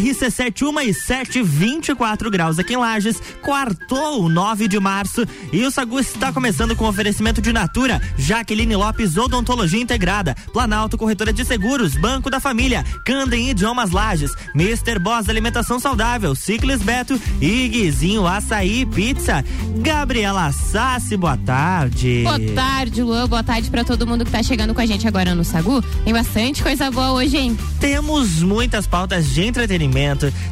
RC7 e 7, 24 graus aqui em Lages, quartou 9 de março e o Sagu está começando com oferecimento de Natura, Jaqueline Lopes Odontologia Integrada, Planalto Corretora de Seguros, Banco da Família, Candem Idiomas Lages, Mr. Boss Alimentação Saudável, Ciclis Beto e Guizinho Açaí Pizza. Gabriela Sassi, boa tarde. Boa tarde, Luan, boa tarde para todo mundo que tá chegando com a gente agora no Sagu. Tem bastante coisa boa hoje, hein? Temos muitas pautas de entretenimento,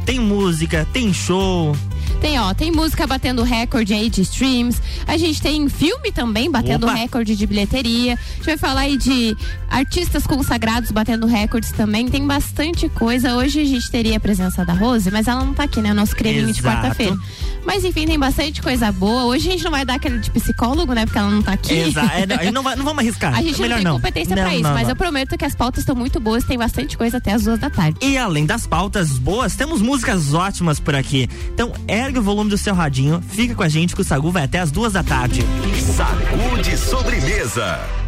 tem música, tem show. Tem, ó, tem música batendo recorde aí de streams. A gente tem filme também batendo Opa. recorde de bilheteria. A gente vai falar aí de artistas consagrados batendo recordes também. Tem bastante coisa. Hoje a gente teria a presença da Rose, mas ela não tá aqui, né? O nosso creminho de quarta-feira. Mas enfim, tem bastante coisa boa. Hoje a gente não vai dar aquele de psicólogo, né? Porque ela não tá aqui. Exato. É, não, não, vamos arriscar. A gente Melhor não tem competência não, pra isso, mas eu prometo que as pautas estão muito boas. Tem bastante coisa até as duas da tarde. E além das pautas boas, temos músicas ótimas por aqui. Então ergue o volume do seu radinho, fica com a gente que o Sagu vai até as duas da tarde. Sagu de sobremesa.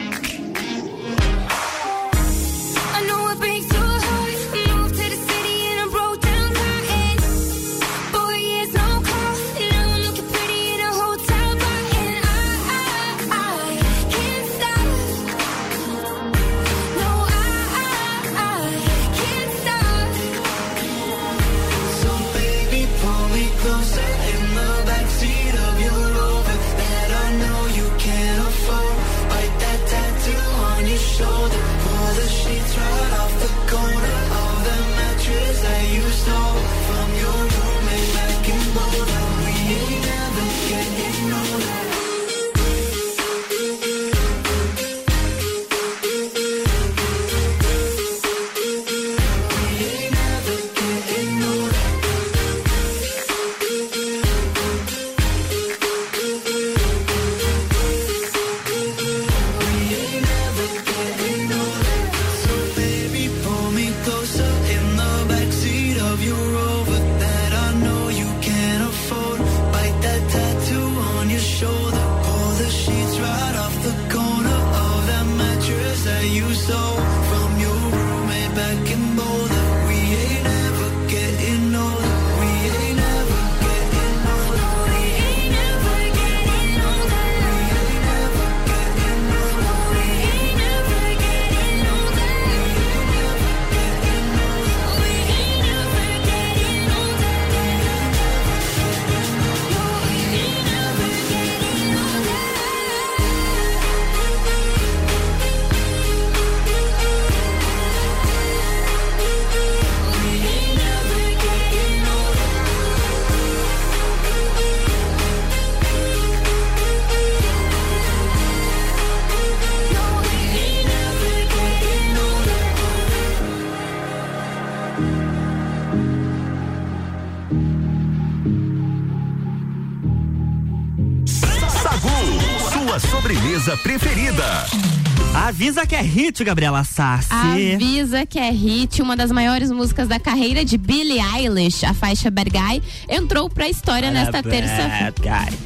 Sobremesa preferida. Avisa que é hit, Gabriela Sassi. Avisa que é hit, uma das maiores músicas da carreira de Billie Eilish, a faixa Bad Guy, entrou pra história nesta terça-feira.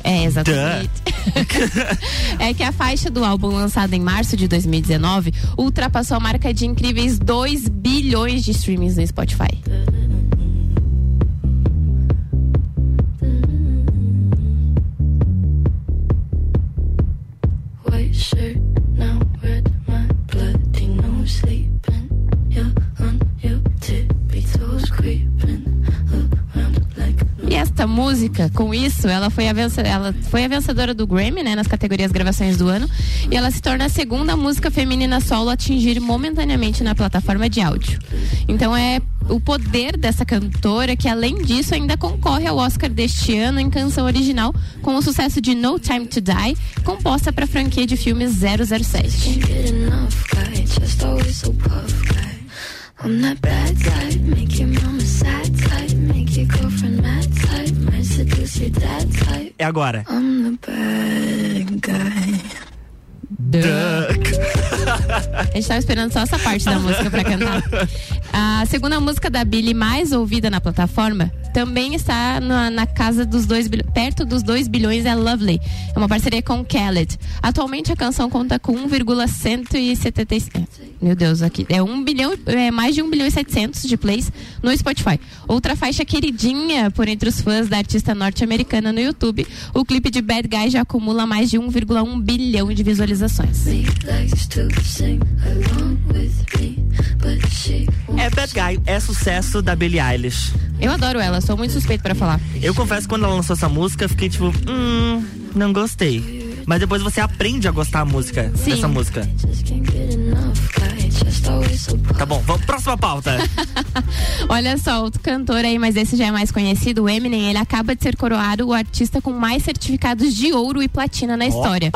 É, exatamente. é que a faixa do álbum lançado em março de 2019 ultrapassou a marca de incríveis 2 bilhões de streamings no Spotify. Música, com isso, ela foi, a ela foi a vencedora do Grammy, né, nas categorias gravações do ano, e ela se torna a segunda música feminina solo a atingir momentaneamente na plataforma de áudio. Então é o poder dessa cantora que, além disso, ainda concorre ao Oscar deste ano em canção original com o sucesso de No Time to Die, composta para a franquia de filmes 007. Can't get enough guy, just always so puff guy. I'm that bad type, make your mama sad type, make your girlfriend mad type, É agora. I'm the bad guy. A gente tava esperando só essa parte da música pra cantar. A segunda música da Billie mais ouvida na plataforma Também está na, na casa dos dois perto dos 2 bilhões é Lovely. É uma parceria com Khaled. Atualmente a canção conta com 1,177. Meu Deus, aqui é 1 bilhão, é mais de 1 bilhão e 700 de plays no Spotify. Outra faixa queridinha por entre os fãs da artista norte-americana no YouTube, o clipe de Bad Guy já acumula mais de 1,1 bilhão de visualizações. É Bad Guy, é sucesso da Billie Eilish. Eu adoro ela, sou muito suspeito pra falar. Eu confesso que quando ela lançou essa música, eu fiquei tipo, hum, não gostei. Mas depois você aprende a gostar a música, Sim. dessa música. Tá bom, vamos próxima pauta. Olha só, outro cantor aí, mas esse já é mais conhecido, o Eminem, ele acaba de ser coroado o artista com mais certificados de ouro e platina na história.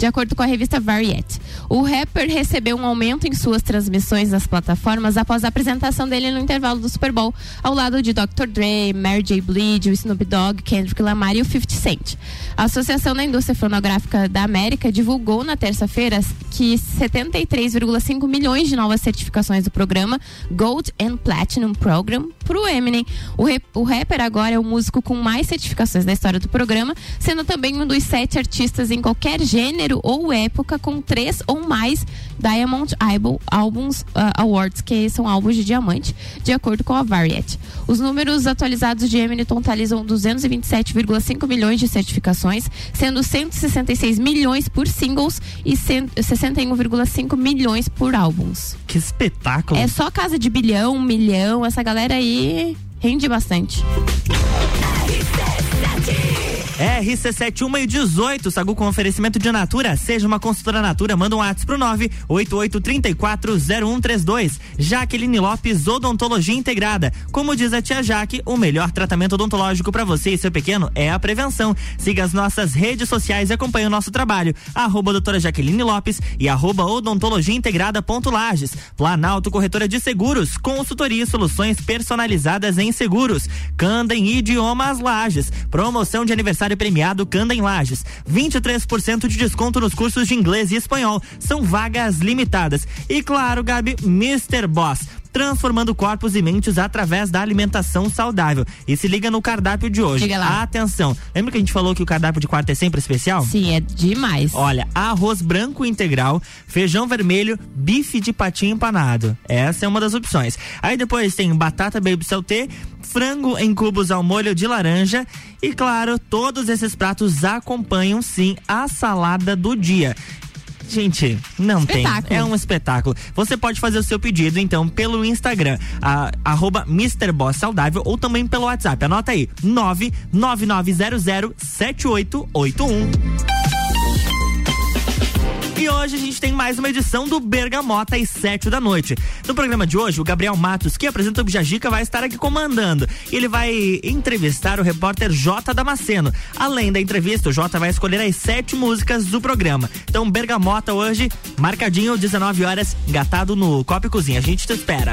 De acordo com a revista Variety. O rapper recebeu um aumento em suas transmissões das plataformas após a apresentação dele no intervalo do Super Bowl, ao lado de Dr. Dre, Mary J. Blige, o Snoop Dogg, Kendrick Lamar e o 50 Cent. A Associação da Indústria Fonográfica da América divulgou na terça-feira que 73,5 milhões de novas certificações do programa Gold and Platinum Program para o Eminem. O, rap- o rapper agora é o músico com mais certificações da história do programa, sendo também um dos sete artistas em qualquer gênero ou época com três ou mais Diamond Album, Albums ah, Awards, que são álbuns de diamante, de acordo com a Variety. Os números atualizados de Eminem totalizam 227,5 milhões de certificações, sendo 166 milhões por singles e 100 61,5 milhões por álbuns. Que espetáculo. É só casa de bilhão, milhão, essa galera aí rende bastante. RC7 1 e 18, Sagu com oferecimento de Natura. Seja uma consultora Natura, manda um WhatsApp pro 988340132. Jaqueline Lopes, Odontologia Integrada. Como diz a tia Jaque, o melhor tratamento odontológico para você e seu pequeno é a prevenção. Siga as nossas redes sociais e acompanhe o nosso trabalho. Arroba doutora Jaqueline Lopes e arroba odontologia integrada ponto Lages. Planalto Corretora de Seguros, consultoria e soluções personalizadas em seguros. Candem Idiomas Lages. Promoção de aniversário premiado Candem Lages. 23% de desconto nos cursos de inglês e espanhol. São vagas limitadas. E claro, Gabi, Mr. Boss transformando corpos e mentes através da alimentação saudável. E se liga no cardápio de hoje. Diga lá. Atenção. Lembra que a gente falou que o cardápio de quarta é sempre especial? Sim, é demais. Olha, arroz branco integral, feijão vermelho, bife de patinho empanado. Essa é uma das opções. Aí depois tem batata baby sauté, frango em cubos ao molho de laranja e claro, todos esses pratos acompanham sim a salada do dia. Gente, não tem. Espetáculo. É um espetáculo. Você pode fazer o seu pedido, então, pelo Instagram, a, arroba Mr. Boss Saudável, ou também pelo WhatsApp. Anota aí, 999007881. E hoje a gente tem mais uma edição do Bergamota às 7 da noite. No programa de hoje, o Gabriel Matos, que apresenta o Bijagica, vai estar aqui comandando. Ele vai entrevistar o repórter J Damasceno. Além da entrevista, o J vai escolher as sete músicas do programa. Então, Bergamota hoje, marcadinho, 19 horas, engatado no Copa e Cozinha. A gente te espera.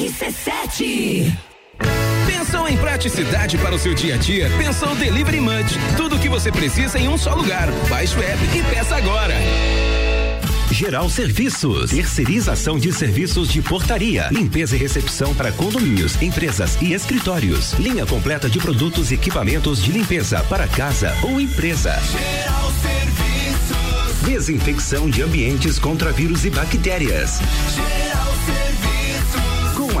RC7 Pensou em praticidade para o seu dia a dia? Pensou Delivery Munch. Tudo o que você precisa em um só lugar. Baixe o app e peça agora. Geral Serviços, terceirização de serviços de portaria, limpeza e recepção para condomínios, empresas e escritórios. Linha completa de produtos e equipamentos de limpeza para casa ou empresa. Geral Serviços. Desinfecção de ambientes contra vírus e bactérias. Geral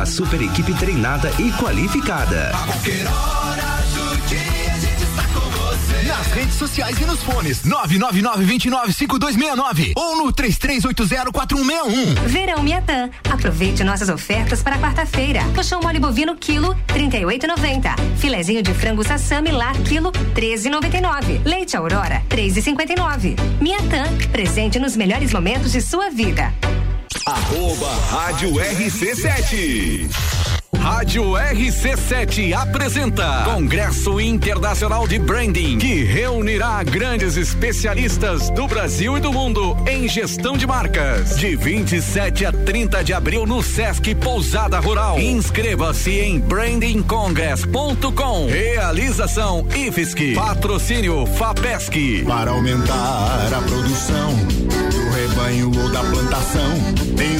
Serviços. Com a super equipe treinada e qualificada. A qualquer hora do dia a gente está com você. Nas redes sociais e nos fones 999-295269 ou no 33804161. Verão Miatã. Aproveite nossas ofertas para quarta-feira. Colchão mole bovino quilo 38,90. Filezinho de frango sassami lá quilo 13,99. Leite Aurora 3,59. Miatã. Presente nos melhores momentos de sua vida. Arroba Rádio RC7. Rádio RC7 apresenta Congresso Internacional de Branding, que reunirá grandes especialistas do Brasil e do mundo em gestão de marcas. De 27 a 30 de abril no Sesc Pousada Rural. Inscreva-se em brandingcongress.com. Realização IFSC. Patrocínio FAPESC. Para aumentar a produção do rebanho ou da plantação, tem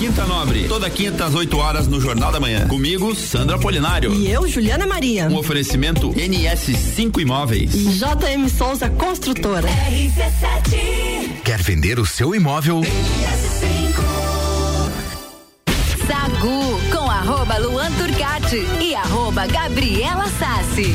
Quinta Nobre, toda quinta às 8 horas no Jornal da Manhã. Comigo, Sandra Polinário. E eu, Juliana Maria. Um oferecimento NS5 Imóveis. E JM Souza Construtora. RC7. Quer vender o seu imóvel? Sagu com arroba Luan E arroba Gabriela Sassi.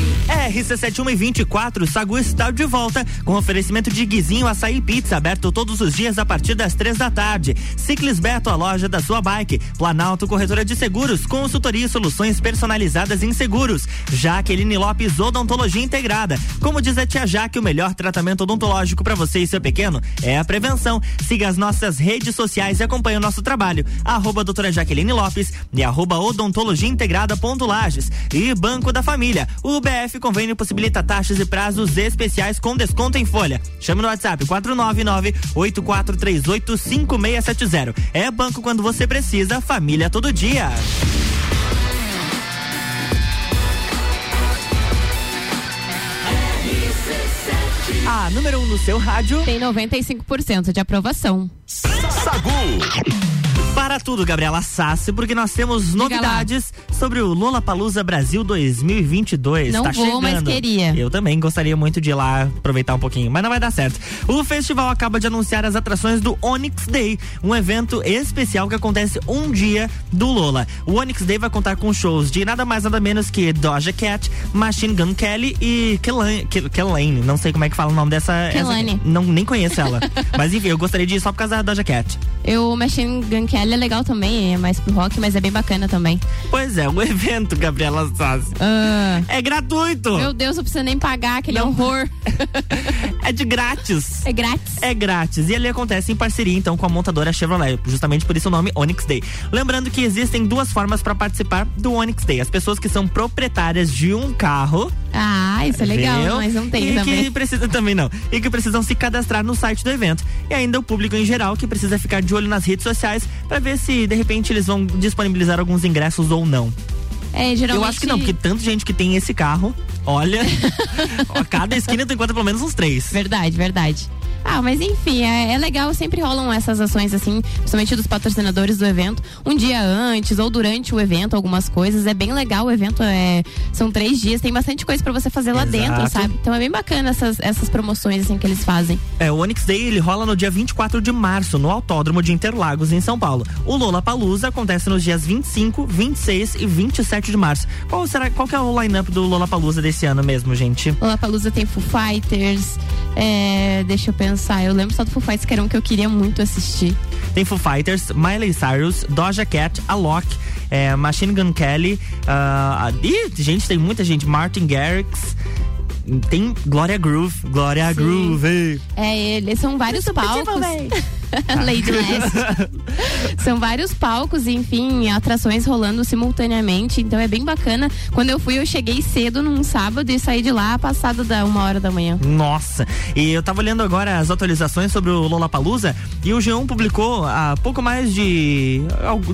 RC7124, Sagu está de volta com oferecimento de Guizinho Açaí Pizza, aberto todos os dias a partir das três da tarde. Ciclis Beto, a loja da sua bike. Planalto Corretora de Seguros, consultoria e soluções personalizadas em seguros. Jaqueline Lopes, Odontologia Integrada. Como diz a tia Jaque, o melhor tratamento odontológico para você e seu pequeno é a prevenção. Siga as nossas redes sociais e acompanhe o nosso trabalho. Arroba doutora Jaqueline Lopes e arroba odontologia integrada Lages. E Banco da Família. O BF Convênio possibilita taxas e prazos especiais com desconto em folha. Chame no WhatsApp 499-8438-5670. É banco quando você precisa, família todo dia. A número 1 um no seu rádio tem 95% de aprovação. Sagu. Para tudo, Gabriela Sassi, porque nós temos novidades sobre o Lola Palusa Brasil 2022. Não tá vou, chegando. mas queria. Eu também gostaria muito de ir lá aproveitar um pouquinho, mas não vai dar certo. O festival acaba de anunciar as atrações do Onyx Day, um evento especial que acontece um dia do Lola. O Onyx Day vai contar com shows de nada mais nada menos que Doja Cat, Machine Gun Kelly e Kelane, Ke- Kelane. Não sei como é que fala o nome dessa. essa- Kelane. não nem conheço ela. mas enfim, eu gostaria de ir só por causa da Doja Cat. Eu, o Machine Gun Kelly é legal também, é mais pro rock, mas é bem bacana também. Pois é, o evento, Gabriela Sassi. É gratuito. Meu Deus, eu preciso nem pagar aquele horror. É de grátis. É grátis. É grátis. E ele acontece em parceria, então, com a montadora Chevrolet. Justamente por isso o nome Onyx Day. Lembrando que existem duas formas para participar do Onyx Day. As pessoas que são proprietárias de um carro. Ah, isso é legal, viu? mas não tem e também. que precisa também não. E que precisam se cadastrar no site do evento. E ainda o público em geral que precisa ficar de olho nas redes sociais para ver se de repente eles vão disponibilizar alguns ingressos ou não. É, geralmente. Eu acho que não, porque tanta gente que tem esse carro. Olha, ó, cada esquina tu encontra pelo menos uns três. Verdade, verdade. Ah, mas enfim, é, é, legal, sempre rolam essas ações assim, principalmente dos patrocinadores do evento, um dia antes ou durante o evento, algumas coisas. É bem legal o evento, é, são três dias, tem bastante coisa para você fazer lá Exato. dentro, sabe? Então é bem bacana essas, essas promoções assim que eles fazem. É, o Onyx Day ele rola no dia 24 de março, no Autódromo de Interlagos, em São Paulo. O Lola Palusa acontece nos dias 25, 26 e 27 de março. Qual será, qual que é o line-up do Lola Palusa desse ano mesmo, gente? Lollapalooza tem Foo Fighters, é, deixa eu pensar, eu lembro só do Foo Fighters que era um que eu queria muito assistir. Tem Foo Fighters, Miley Cyrus, Doja Cat, Alok, é, Machine Gun Kelly, uh, ih, gente, tem muita gente, Martin Garrix, tem Gloria Groove, Gloria Sim. Groove. É, eles são vários palcos. Lady Last. São vários palcos, enfim, atrações rolando simultaneamente. Então é bem bacana. Quando eu fui, eu cheguei cedo num sábado e saí de lá passado da uma hora da manhã. Nossa, e eu tava olhando agora as atualizações sobre o Lollapalooza e o G1 publicou há pouco mais de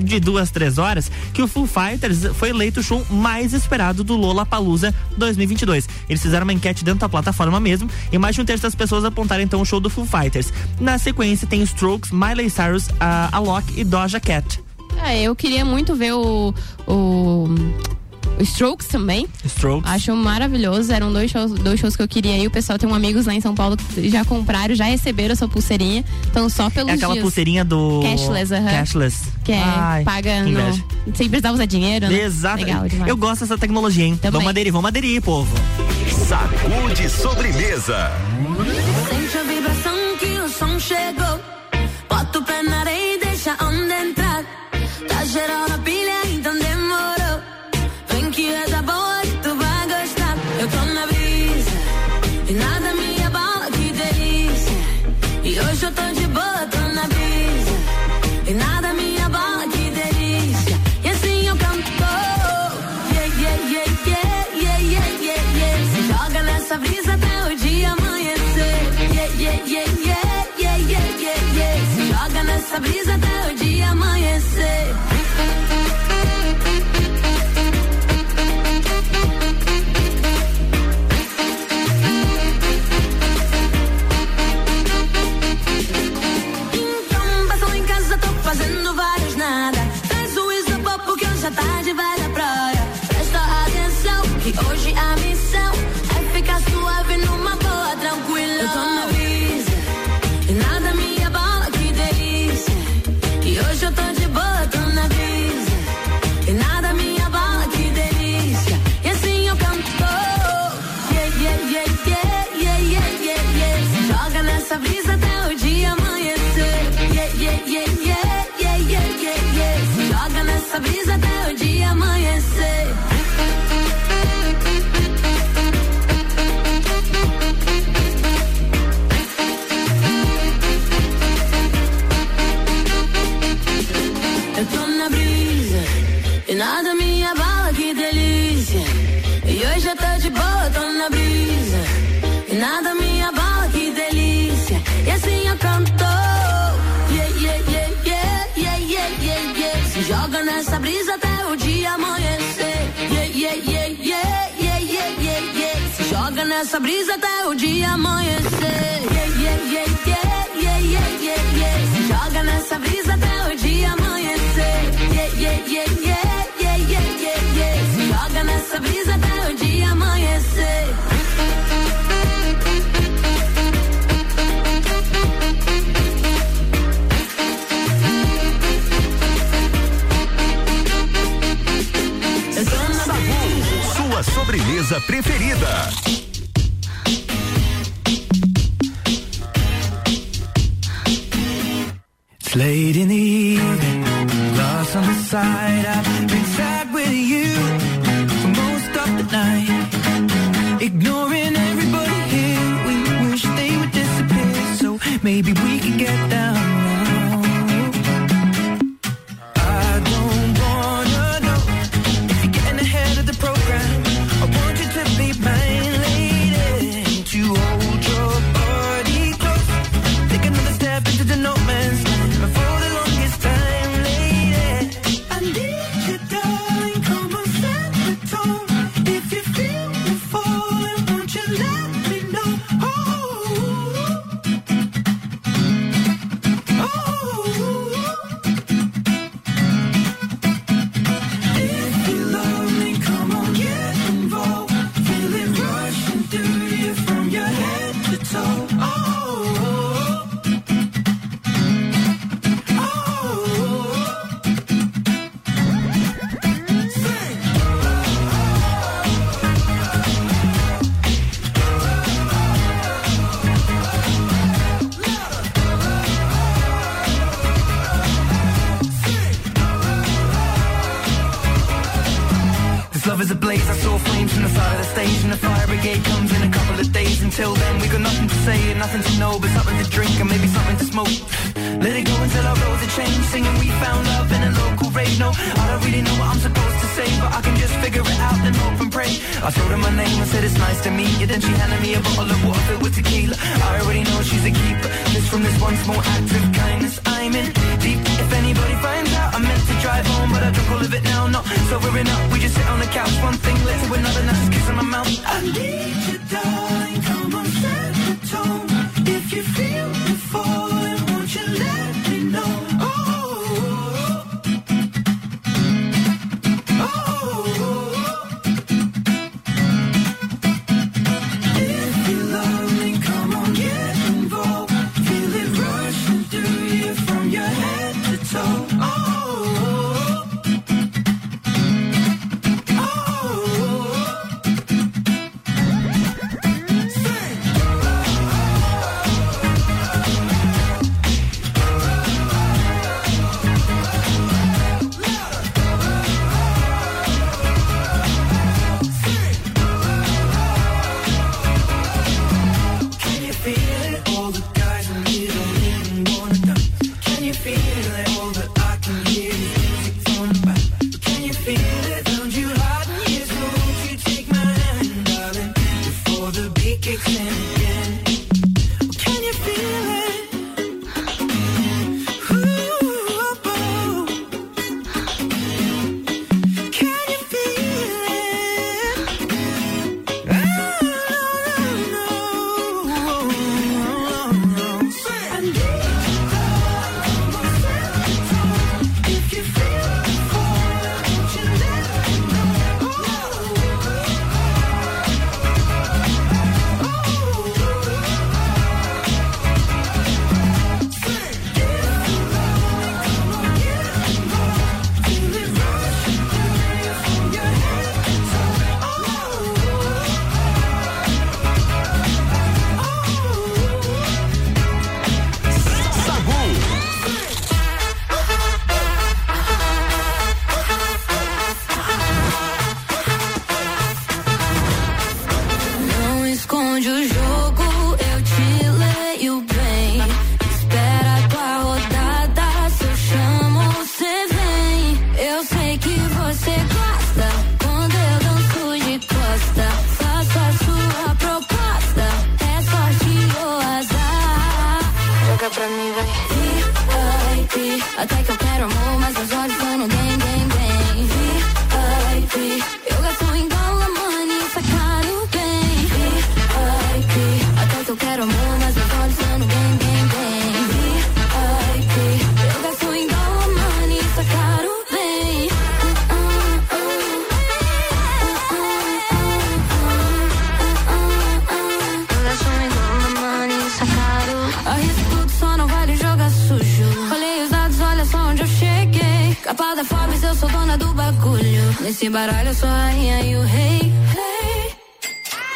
de duas, três horas que o Foo Fighters foi eleito o show mais esperado do Lollapalooza 2022. Eles fizeram uma enquete dentro da plataforma mesmo e mais de um terço das pessoas apontaram então o show do Foo Fighters. Na sequência tem Strokes, Miley Cyrus, a Alok e Doja Cat. É, eu queria muito ver o, o o Strokes também. Strokes. Acho maravilhoso. Eram dois shows, dois shows que eu queria ir. O pessoal tem um amigos lá em São Paulo que já compraram, já receberam a sua pulseirinha. Então só pelos É aquela dias. pulseirinha do Cashless, aham. Cashless. Que é, Ai, paga no, sem precisar usar dinheiro, né? Exato. Legal demais. Eu gosto dessa tecnologia, hein? Também. Vamos aderir, vamos aderir, povo. Sacude sobremesa. Sente a vibração que o som chegou. fermarei deixa on entrar. T'agerò nessa brisa preferida. It's late in the evening, lost on the side. I've told her my name and said it's nice to meet you. Then she handed me a bottle of water with tequila. I already know she's a keeper. Just from this one small act of kindness. I'm in deep. If anybody finds out I meant to drive home But I drunk all of it now. Not sobering up. We just sit on the couch. One thing led to another. Now just kissing my mouth. I need you darling. Come on set the tone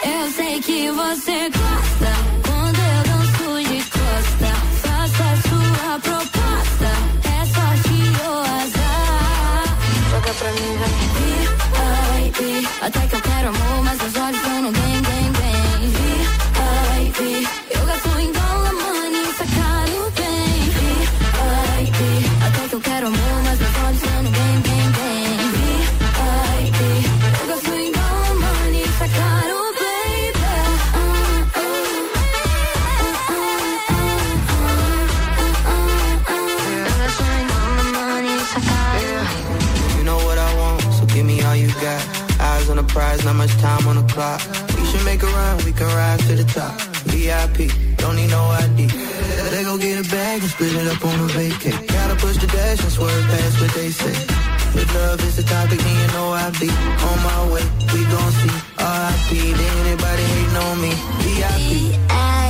Eu sei que você gosta quando eu danço de costa. Faça a sua proposta, é sorte ou azar. Joga pra mim, vai. Até que eu quero amor, mas meus olhos estão no bem, We should make a run, we can rise to the top. VIP, don't need no ID. They go get a bag and split it up on a vacay. Gotta push the dash and swerve past what they say. If love is the topic, then you know I be on my way. We gon' see RIP, then anybody hating on me. VIP.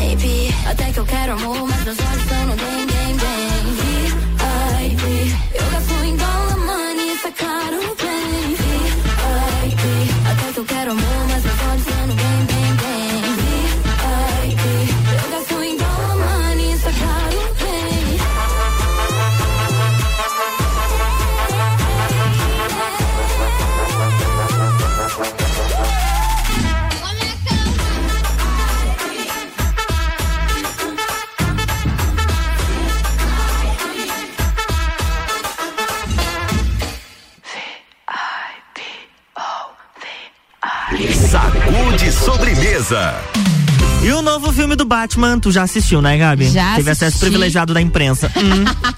VIP, até que eu quero amor, mas meus olhos estão no bem, bem, bem. VIP, eu gasto em dólar, money, sacado bem. Sacude sobremesa. E o novo filme do Batman, tu já assistiu, né, Gabi? Já Teve assisti. acesso privilegiado da imprensa. Hum.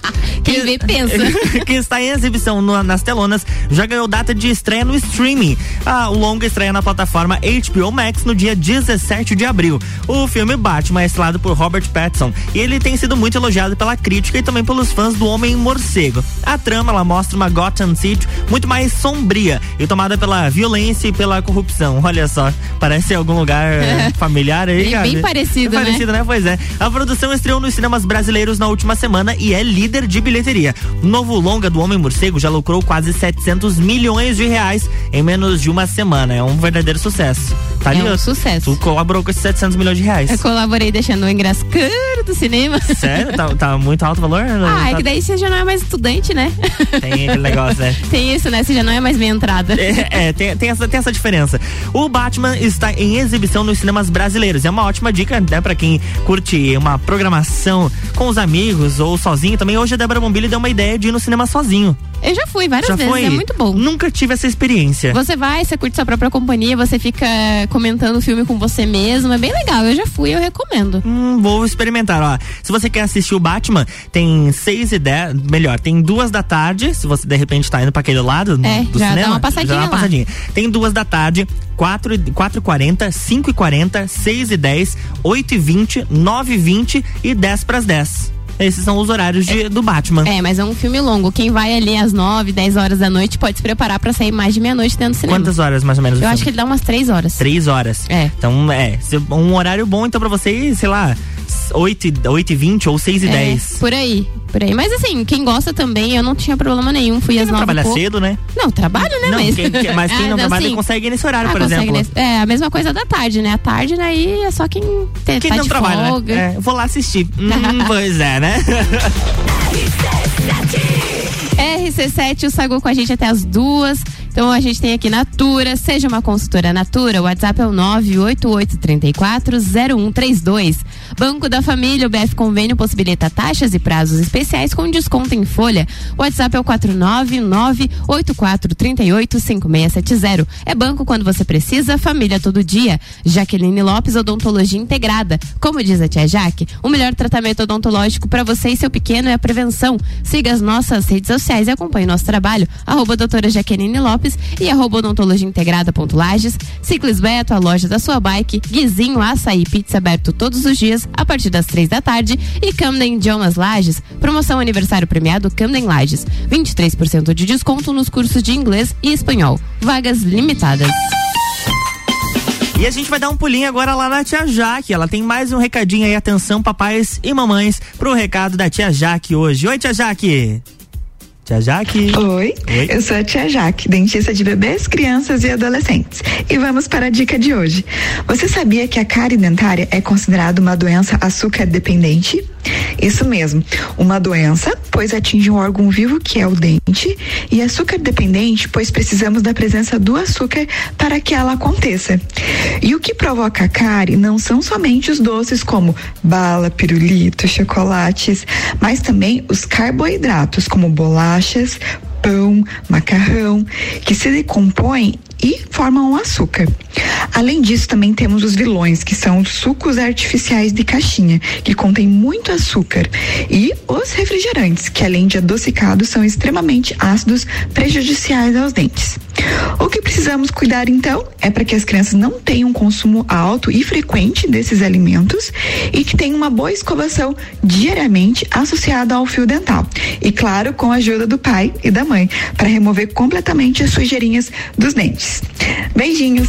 Quem vê, pensa. que está em exibição no- nas telonas, já ganhou data de estreia no streaming. Ah, o longa estreia na plataforma HBO Max no dia 17 de abril. O filme Batman é estrelado por Robert Pattinson e ele tem sido muito elogiado pela crítica e também pelos fãs do Homem Morcego. A trama ela mostra uma Gotham City muito mais sombria e tomada pela violência e pela corrupção. Olha só, parece algum lugar eh, familiar aí, Bem- Gabi? bem parecido, Bem né? parecido, né? Pois é. A produção estreou nos cinemas brasileiros na última semana e é líder de bilheteria. O novo longa do Homem Morcego já lucrou quase 700 milhões de reais em menos de uma semana. É um verdadeiro sucesso. Tá ali, É um ó, sucesso. Tu colaborou com esses 700 milhões de reais. Eu colaborei deixando o ingresso caro do cinema. Sério? Tá, tá muito alto o valor? Ah, é Tá- que daí você já não é mais estudante, né? Tem aquele negócio, né? Tem isso, né? Você já não é mais minha entrada. É, é, tem, tem essa, tem essa diferença. O Batman está em exibição nos cinemas brasileiros. É uma ótima dica, né, pra quem curte uma programação com os amigos ou sozinho também. Hoje a Débora Bombilho deu uma ideia de ir no cinema sozinho. Eu já fui várias Já vezes, foi? é muito bom. Nunca tive essa experiência. Você vai, você curte sua própria companhia, você fica comentando o filme com você mesmo. É bem legal. Eu já fui, eu recomendo. Hum, vou experimentar, ó. Se você quer assistir o Batman, tem seis e dez, melhor, tem duas da tarde, se você de repente tá indo pra aquele lado É, do já dá cinema. uma passadinha já dá uma lá. passadinha. Tem duas da tarde, quatro, e- quatro e quarenta, cinco e quarenta, seis e dez, oito e vinte, nove e vinte e dez pras dez. Esses são os horários de- do Batman. É, mas é um filme longo. Quem vai ali às 9, 10 horas da noite pode se preparar pra sair mais de meia-noite dentro do cinema. Quantas horas mais ou menos? Eu filme? acho que ele dá umas 3 horas. Três horas. É. Então, é, um horário bom então pra você ir, sei lá, oito, e- oito e vinte ou seis e É, dez. por aí, por aí. Mas assim, quem gosta também, eu não tinha problema nenhum. Fui às não 9 trabalha cedo, né? Não, trabalho, né? Não, mas... quem- quem- mas quem não Ah, trabalha assim, consegue nesse horário, ah, por exemplo. nesse- é, a mesma coisa da tarde, né? A tarde, né? Aí é só quem, tem, Quem tá não de trabalha, folga. né? É, vou lá assistir. Hum, pois é, né? RC7, o Sagu com a gente até as duas. Então a gente tem aqui Natura, seja uma consultora Natura, o WhatsApp é o 988340132. Banco da Família, o BF Convênio possibilita taxas e prazos especiais com desconto em folha. O WhatsApp é o 49984385670. É banco quando você precisa, família todo dia. Jaqueline Lopes, Odontologia Integrada. Como diz a tia Jaque, o melhor tratamento odontológico para você e seu pequeno é a prevenção. Siga as nossas redes sociais e acompanhe nosso trabalho. Arroba doutora Jaqueline Lopes e arroba odontologia integrada ponto Lages. Ciclis Beto, a loja da sua bike. Guizinho, açaí, pizza aberto todos os dias a partir das três da tarde. E Camden Idiomas Lages. Promoção aniversário premiado Camden Lages. 23% de desconto nos cursos de inglês e espanhol. Vagas limitadas. E a gente vai dar um pulinho agora lá na tia Jaque. Ela tem mais um recadinho aí, atenção, papais e mamães, pro recado da tia Jaque hoje. Oi, tia Jaque. Tia Jaque. Oi, eu sou a tia Jaque, dentista de bebês, crianças e adolescentes. E vamos para a dica de hoje. Você sabia que a cárie dentária é considerada uma doença açúcar dependente? Isso mesmo, uma doença, pois atinge um órgão vivo que é o dente, e açúcar dependente, pois precisamos da presença do açúcar para que ela aconteça. E o que provoca a cárie não são somente os doces como bala, pirulito, chocolates, mas também os carboidratos como bolachas, pão, macarrão, que se decompõem e formam o açúcar. Além disso, também temos os vilões, que são os sucos artificiais de caixinha, que contêm muito açúcar, e os refrigerantes, que além de adocicados, são extremamente ácidos, prejudiciais aos dentes. O que precisamos cuidar então é para que as crianças não tenham um consumo alto e frequente desses alimentos e que tenham uma boa escovação diariamente associada ao fio dental. E claro, com a ajuda do pai e da mãe, para remover completamente as sujeirinhas dos dentes. Beijinhos!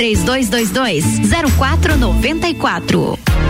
3222 0494.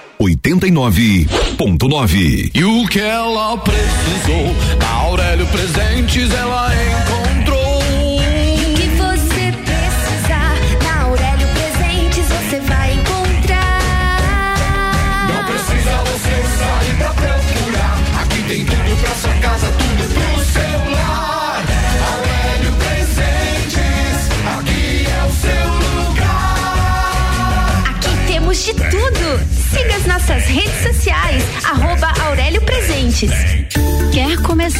89.9. E o que ela precisou, na Aurélio Presentes ela encontrou. Siga as nossas redes sociais, arroba Aurélio Presentes.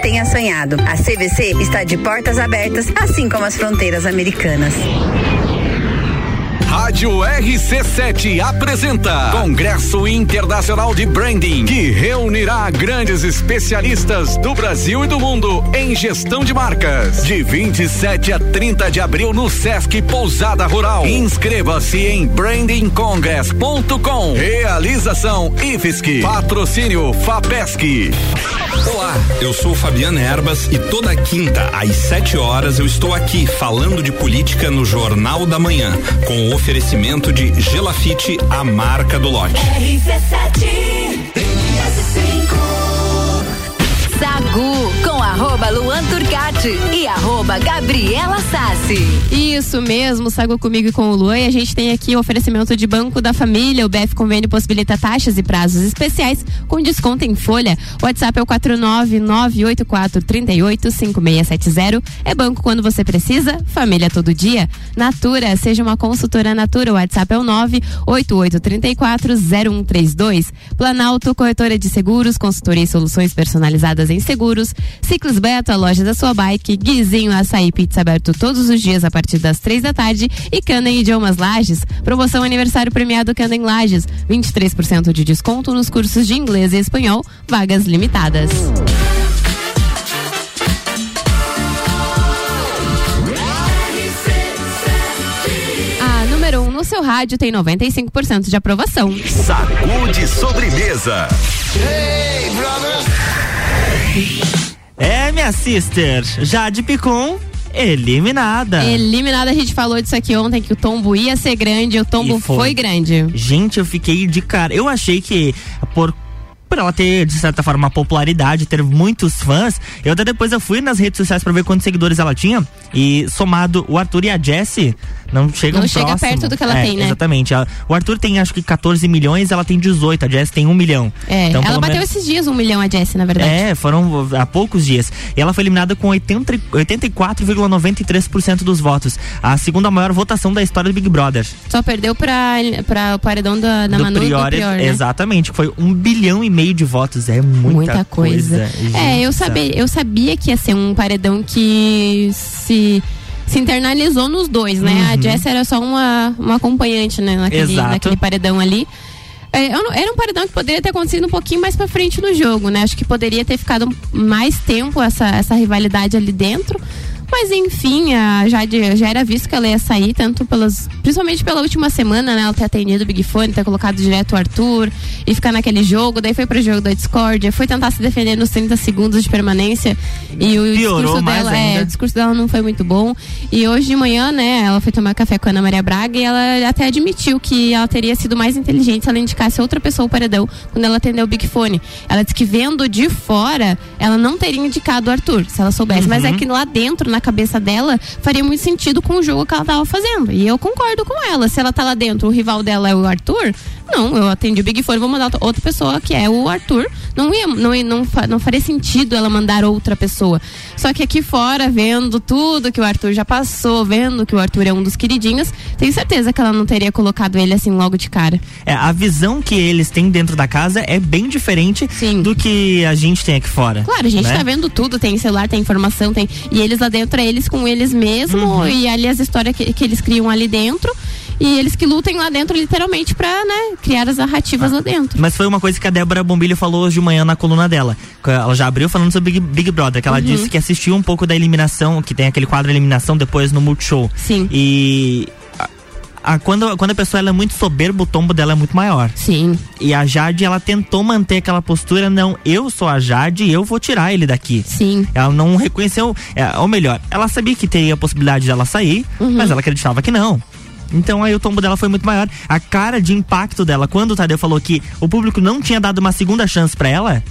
tenha sonhado. A CVC está de portas abertas, assim como as fronteiras americanas. Rádio RC7 apresenta Congresso Internacional de Branding, que reunirá grandes especialistas do Brasil e do mundo em gestão de marcas. De 27 a 30 de abril no Sesc Pousada Rural. Inscreva-se em brandingcongress.com. Realização IFSC. Patrocínio FAPESC. Olá, eu sou Fabiana Erbas e toda quinta às 7 horas eu estou aqui falando de política no Jornal da Manhã, com o oferecimento Oferecimento de Gelafite, a marca do lote. RC7 arroba Luan Turcati e arroba Gabriela Sassi. Isso mesmo, Sago comigo e com o Luan. E a gente tem aqui o oferecimento de Banco da Família. O BF Convênio possibilita taxas e prazos especiais com desconto em folha. O WhatsApp é o 49984385670. É banco quando você precisa, família todo dia. Natura, seja uma consultora Natura. O WhatsApp é o 988340132. Planalto, corretora de seguros, consultoria e soluções personalizadas em seguros. Ciclos Beto, a loja da sua bike. Guizinho Açaí Pizza aberto todos os dias a partir das três da tarde. E Candem Idiomas Lages. Promoção aniversário premiado Candem Lages. 23% de desconto nos cursos de inglês e espanhol. Vagas limitadas. A número 1 um no seu rádio tem 95% de aprovação. Sacude sobremesa. É, minha sister, Jade Picon, eliminada. Eliminada, a gente falou disso aqui ontem, que o tombo ia ser grande, o tombo E foi. grande. Gente, eu fiquei de cara. Eu achei que por por ela ter, de certa forma, uma popularidade, ter muitos fãs, eu até depois eu fui nas redes sociais pra ver quantos seguidores ela tinha. E somado o Arthur e a Jessie, não chegam Não chega próximo. perto do que ela É, tem, né? Exatamente. O Arthur tem acho que 14 milhões, ela tem 18, a Jessie tem 1 milhão. É, Então, ela bateu menos- esses dias um milhão a Jessie, na verdade. É, foram há poucos dias. E ela foi eliminada com 80 e- 84,93% dos votos. A segunda maior votação da história do Big Brother. Só perdeu pra, pra o paredão da, da do Manu do Prior, né? Exatamente, que foi um bilhão e meio de votos. É muita, Muita coisa. É, eu sabia, eu sabia que ia ser um paredão que se se internalizou nos dois, né? A Uhum. Jess era só uma, uma acompanhante, né? Naquele, Exato. naquele paredão ali. É, era um paredão que poderia ter acontecido um pouquinho mais pra frente no jogo, né? Acho que poderia ter ficado mais tempo essa, essa rivalidade ali dentro. Mas enfim, a Jade já era visto que ela ia sair, tanto pelas. Principalmente pela última semana, né? Ela ter atendido o Big Fone, ter colocado direto o Arthur e ficar naquele jogo, daí foi pro jogo da Discord, foi tentar se defender nos 30 segundos de permanência. E o Piorou discurso dela, é, o discurso dela não foi muito bom. E hoje de manhã, né, ela foi tomar café com a Ana Maria Braga e ela até admitiu que ela teria sido mais inteligente se ela indicasse outra pessoa o paredão quando ela atendeu o Big Fone. Ela disse que vendo de fora, ela não teria indicado o Arthur, se ela soubesse. Mas é que lá dentro, na cabeça dela, faria muito sentido com o jogo que ela tava fazendo. E eu concordo com ela. Se ela tá lá dentro, o rival dela é o Arthur, não, eu atendi o Big Fone, vou mandar outra pessoa que é o Arthur. Não ia, não, ia- não, não faria sentido ela mandar outra pessoa. Só que aqui fora, vendo tudo que o Arthur já passou, vendo que o Arthur é um dos queridinhos, tenho certeza que ela não teria colocado ele assim logo de cara. É, a visão que eles têm dentro da casa é bem diferente do que a gente tem aqui fora. Claro, a gente né? tá vendo tudo, tem celular, tem informação, tem. E eles lá dentro é eles com eles mesmo, Uhum. e ali as histórias que, que eles criam ali dentro. E eles que lutem lá dentro, literalmente, pra, né, criar as narrativas lá dentro. Mas foi uma coisa que a Débora Bombilho falou hoje de manhã na coluna dela. Ela já abriu falando sobre Big, Big Brother, que ela Uhum. disse que assistiu um pouco da eliminação, que tem aquele quadro eliminação depois no Multishow. Sim. E a- quando, quando a pessoa é muito soberba, o tombo dela é muito maior. Sim. E a Jade, ela tentou manter aquela postura, não, eu sou a Jade e eu vou tirar ele daqui. Sim. Ela não reconheceu, é, ou melhor, ela sabia que teria a possibilidade dela sair, Uhum. mas ela acreditava que não. Então aí o tombo dela foi muito maior. A cara de impacto dela, quando o Tadeu falou que o público não tinha dado uma segunda chance pra ela,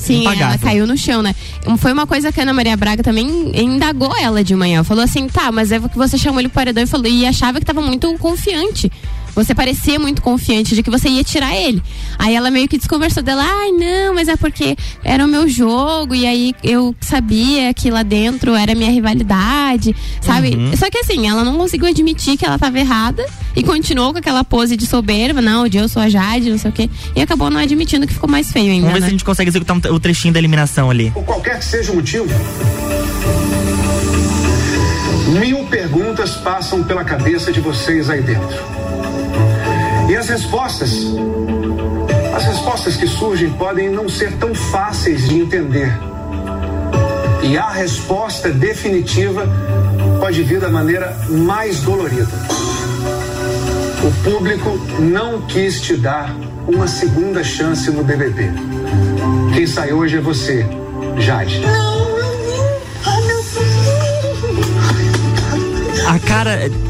Sim, ela caiu no chão, né? Foi uma coisa que a Ana Maria Braga também indagou ela de manhã. Falou assim, tá, mas é que você chamou ele pro paredão e falou, e achava que tava muito confiante. Você parecia muito confiante de que você ia tirar ele. Aí ela meio que desconversou dela, ai não, mas é porque era o meu jogo, e aí eu sabia que lá dentro era a minha rivalidade, sabe? Uhum. Só que assim, ela não conseguiu admitir que ela tava errada e continuou com aquela pose de soberba, não, de eu sou a Jade, não sei o quê. E acabou não admitindo que ficou mais feio ainda. vamos ver né? se a gente consegue executar um- o trechinho da eliminação ali. Por qualquer que seja o motivo, mil perguntas passam pela cabeça de vocês aí dentro. E as respostas, as respostas que surgem podem não ser tão fáceis de entender. E a resposta definitiva pode vir da maneira mais dolorida. O público não quis te dar uma segunda chance no BBB. Quem sai hoje é você, Jade. A cara.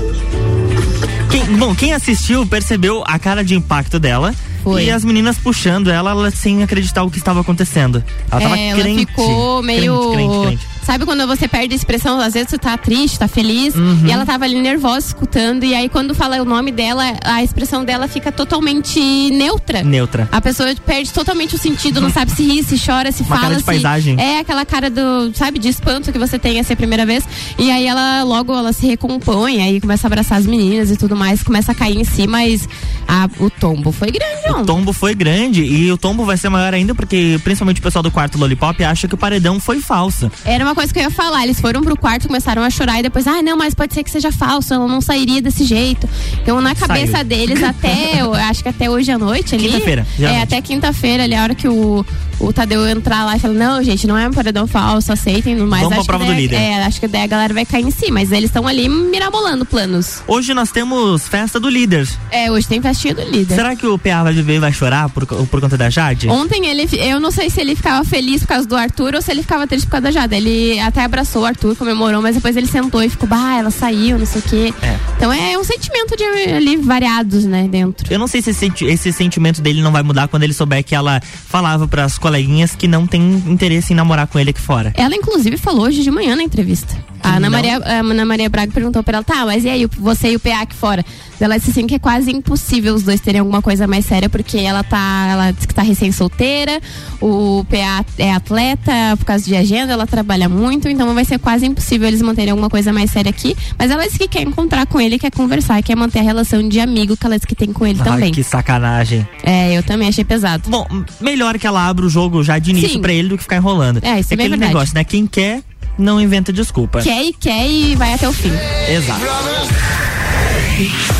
Quem, bom, quem assistiu percebeu a cara de impacto dela. Foi. E as meninas puxando ela, ela sem acreditar o que estava acontecendo. Ela tava É, ela crente. ficou meio. Crente, crente, crente. Sabe quando você perde a expressão? Às vezes você tá triste, tá feliz. Uhum. E ela tava ali nervosa escutando. E aí quando fala o nome dela, a expressão dela fica totalmente neutra. Neutra. A pessoa perde totalmente o sentido, não sabe se ri, se chora, se Uma fala. cara de se- paisagem. É aquela cara do, sabe, de espanto que você tem essa primeira vez. E aí ela logo ela se recompõe, aí começa a abraçar as meninas e tudo mais, começa a cair em si, mas a- o tombo foi grande, não. O tombo foi grande e o tombo vai ser maior ainda porque principalmente o pessoal do quarto Lollipop acha que o paredão foi falso. Era uma coisa que eu ia falar. Eles foram pro quarto, começaram a chorar e depois, ai, não, mas pode ser que seja falso, ela não sairia desse jeito. Então, na cabeça Saiu. deles, até, eu acho que até hoje à noite ali. Quinta-feira, É, até quinta-feira ali, a hora que o, o Tadeu entrar lá e falar, não, gente, não é um paredão falso, aceitem, mas Vamos pra acho prova que do daí- líder. É, acho que daí a galera vai cair em si, mas eles estão ali mirabolando planos. Hoje nós temos festa do líder. É, hoje tem festinha do líder. Será que o PA vai viver e vai chorar por, por conta da Jade? Ontem ele, eu não sei se ele ficava feliz por causa do Arthur ou se ele ficava triste por causa da Jada. Ele até abraçou o Arthur, comemorou, mas depois ele sentou e ficou, bah, ela saiu, não sei o quê. É. Então é um sentimento de ali variados, né, dentro. Eu não sei se esse, esse sentimento dele não vai mudar quando ele souber que ela falava pras coleguinhas que não tem interesse em namorar com ele aqui fora. Ela, inclusive, falou hoje de manhã na entrevista. A Ana Não. Maria, a Ana Maria Braga perguntou pra ela, tá, mas e aí, você e o PA aqui fora? Ela disse assim que é quase impossível os dois terem alguma coisa mais séria, porque ela tá, ela disse que tá recém-solteira, o PA é atleta por causa de agenda, ela trabalha muito, então vai ser quase impossível eles manterem alguma coisa mais séria aqui. Mas ela disse que quer encontrar com ele, quer conversar, quer manter a relação de amigo que ela disse que tem com ele Ai, também. que sacanagem. É, eu também achei pesado. Bom, melhor que ela abra o jogo já de início Sim. pra ele do que ficar enrolando. É, isso é bem aquele verdade. negócio, né? Quem quer, não inventa desculpa. Quer e quer e vai até o fim. Exato.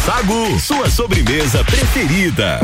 Sagu, sua sobremesa preferida.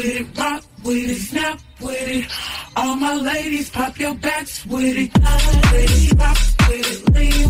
With it, rock with it, snap with it. All my ladies, pop your backs with it. It, drop with it, lean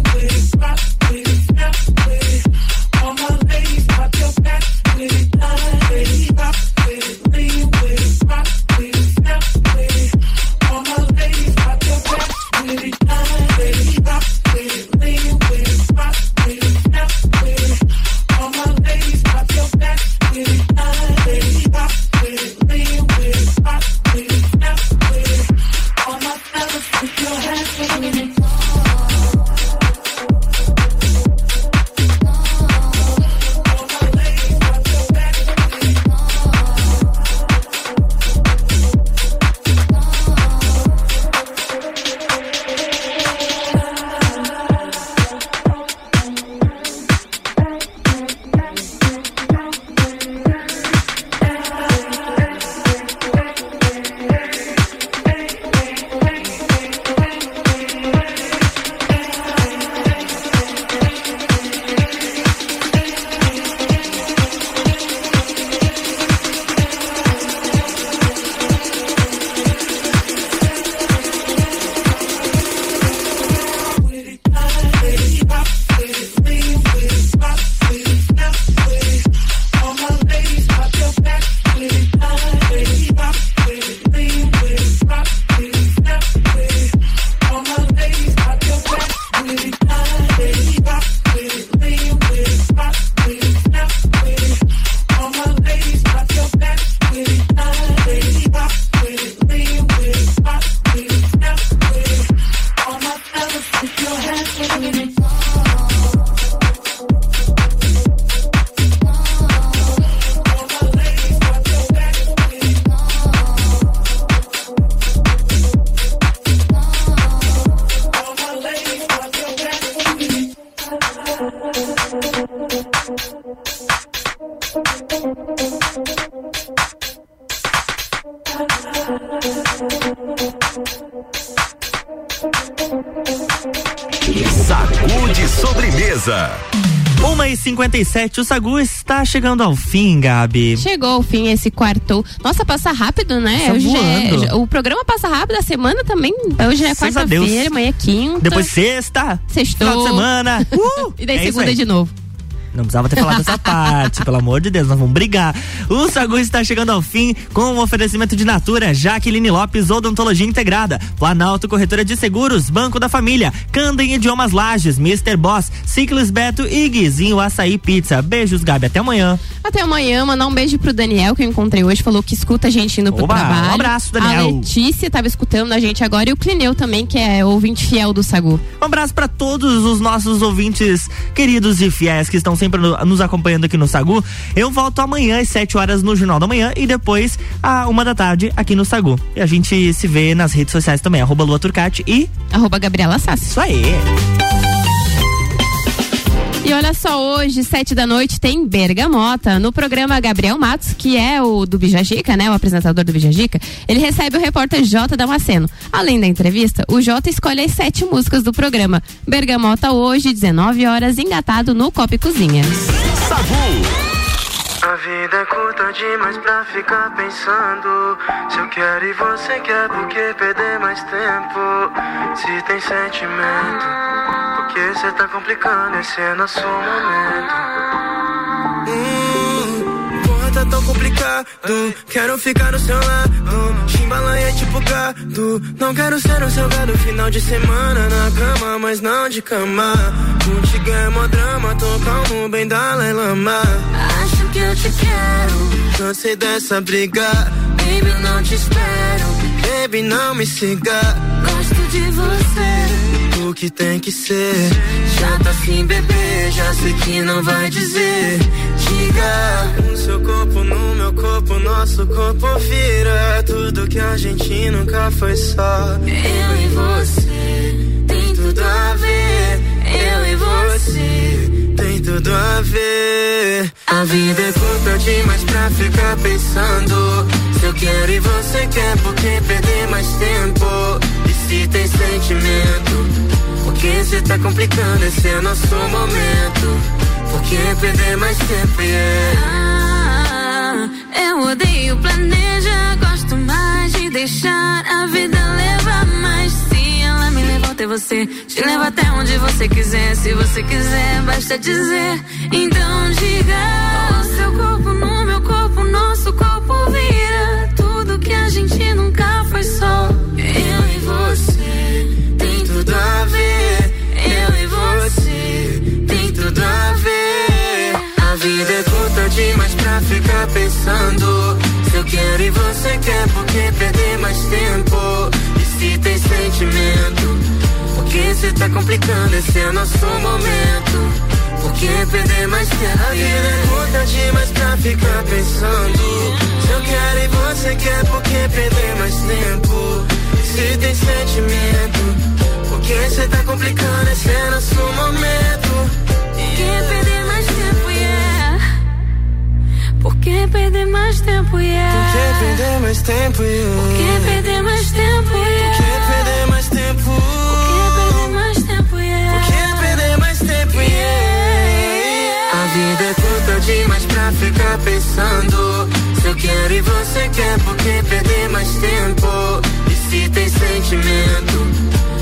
47. O Sagu está chegando ao fim, Gabi. Chegou ao fim esse quarto. Nossa, passa rápido, né? Passa hoje é, o programa passa rápido, a semana também. Hoje é quarta-feira, amanhã é quinta. Depois sexta. Sextou. Final de semana. Uh, e daí é segunda de novo. Não precisava ter falado essa parte, pelo amor de Deus, nós vamos brigar. O Sagu está chegando ao fim com um oferecimento de Natura, Jaqueline Lopes, Odontologia Integrada, Planalto Corretora de Seguros, Banco da Família, Candem Idiomas Lages, Mr. Boss, Ciclis Beto e Guizinho Açaí Pizza. Beijos, Gabi, até amanhã. Até amanhã, mandar um beijo pro Daniel, que eu encontrei hoje, falou que escuta a gente indo pro Oba, trabalho. um abraço, Daniel. A Letícia tava escutando a gente agora e o Clineu também, que é ouvinte fiel do Sagu. Um abraço para todos os nossos ouvintes queridos e fiéis que estão sempre no- nos acompanhando aqui no Sagu. Eu volto amanhã às 7 horas no Jornal da Manhã e depois à uma da tarde aqui no Sagu. E a gente se vê nas redes sociais também, arroba Lua Turcati e arroba Gabriela Sassi. Isso aí. E olha só, hoje, sete da noite, tem Bergamota. No programa Gabriel Matos, que é o do Bijagica, né? O apresentador do Bijagica, ele recebe o repórter Jota Damasceno. Além da entrevista, o Jota escolhe as sete músicas do programa. Bergamota hoje, 19 horas, engatado no Copa e Cozinha. A vida é curta demais pra ficar pensando Se eu quero e você quer, por que perder mais tempo? Se tem sentimento, que cê tá complicando? Esse é nosso momento. Hum, Porra, tá tão complicado. Quero ficar no seu lado. Chimbalanha tipo gato Não quero ser o seu gado. Final de semana na cama Mas não de cama. Contigo é mó drama. Tô calmo, bem Dalai Lama. Acho que eu te quero. Cansei dessa briga. Baby, não te espero. Baby, não me siga. Gosto de você Que tem que ser. Já tá assim, bebê Já sei que não vai dizer. Diga seu corpo no meu corpo Nosso corpo vira. Tudo que a gente nunca foi só. Eu e você Tem tudo a ver. Eu e você Tem tudo a ver. A vida é curta demais pra ficar pensando. Se eu quero e você quer Por que perder mais tempo se tem sentimento Por que cê tá complicando Esse é nosso momento Por que perder mais tempo, yeah Ah, eu odeio planejar, gosto mais de deixar a vida levar. Mas se ela me levou até você, te leva até onde você quiser. Se você quiser, basta dizer. Então diga: o seu corpo no meu corpo, nosso corpo vira. Pensando Se eu quero e você quer Por que perder mais tempo? E se tem sentimento? Por que cê tá complicando? Esse é nosso momento. Por que perder mais tempo? A vida é. Curta demais pra ficar pensando Se eu quero e você quer Por que perder mais tempo? Se tem sentimento? Por que cê tá complicando? Esse é nosso momento. Por que perder mais? Por que perder mais tempo, yeah? Por que perder mais tempo, yeah? Por que perder mais tempo, yeah? Por que perder mais tempo? Por que perder mais tempo, yeah? Por que perder mais tempo, yeah? A vida é curta demais pra ficar pensando Se eu quero e você quer, por que perder mais tempo? E se tem sentimento?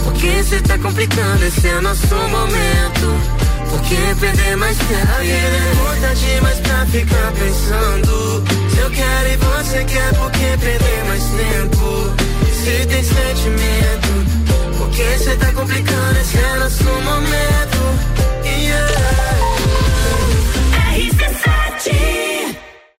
Por que cê tá complicando? Esse é nosso momento por que perder mais tempo? é muita demais pra ficar pensando. Se eu quero e você quer, por que perder mais tempo? Se tem sentimento, por que cê tá complicando esse é nosso momento? Yeah. RC7